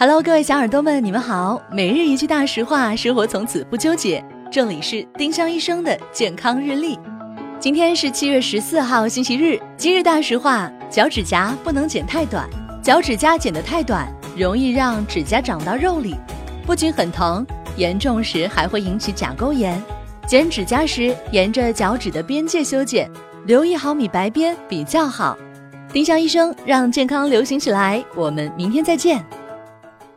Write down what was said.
Hello，各位小耳朵们，你们好。每日一句大实话，生活从此不纠结。这里是丁香医生的健康日历。今天是七月十四号，星期日。今日大实话：脚趾甲不能剪太短，脚趾甲剪得太短，容易让指甲长到肉里，不仅很疼，严重时还会引起甲沟炎。剪指甲时，沿着脚趾的边界修剪，留一毫米白边比较好。丁香医生让健康流行起来，我们明天再见。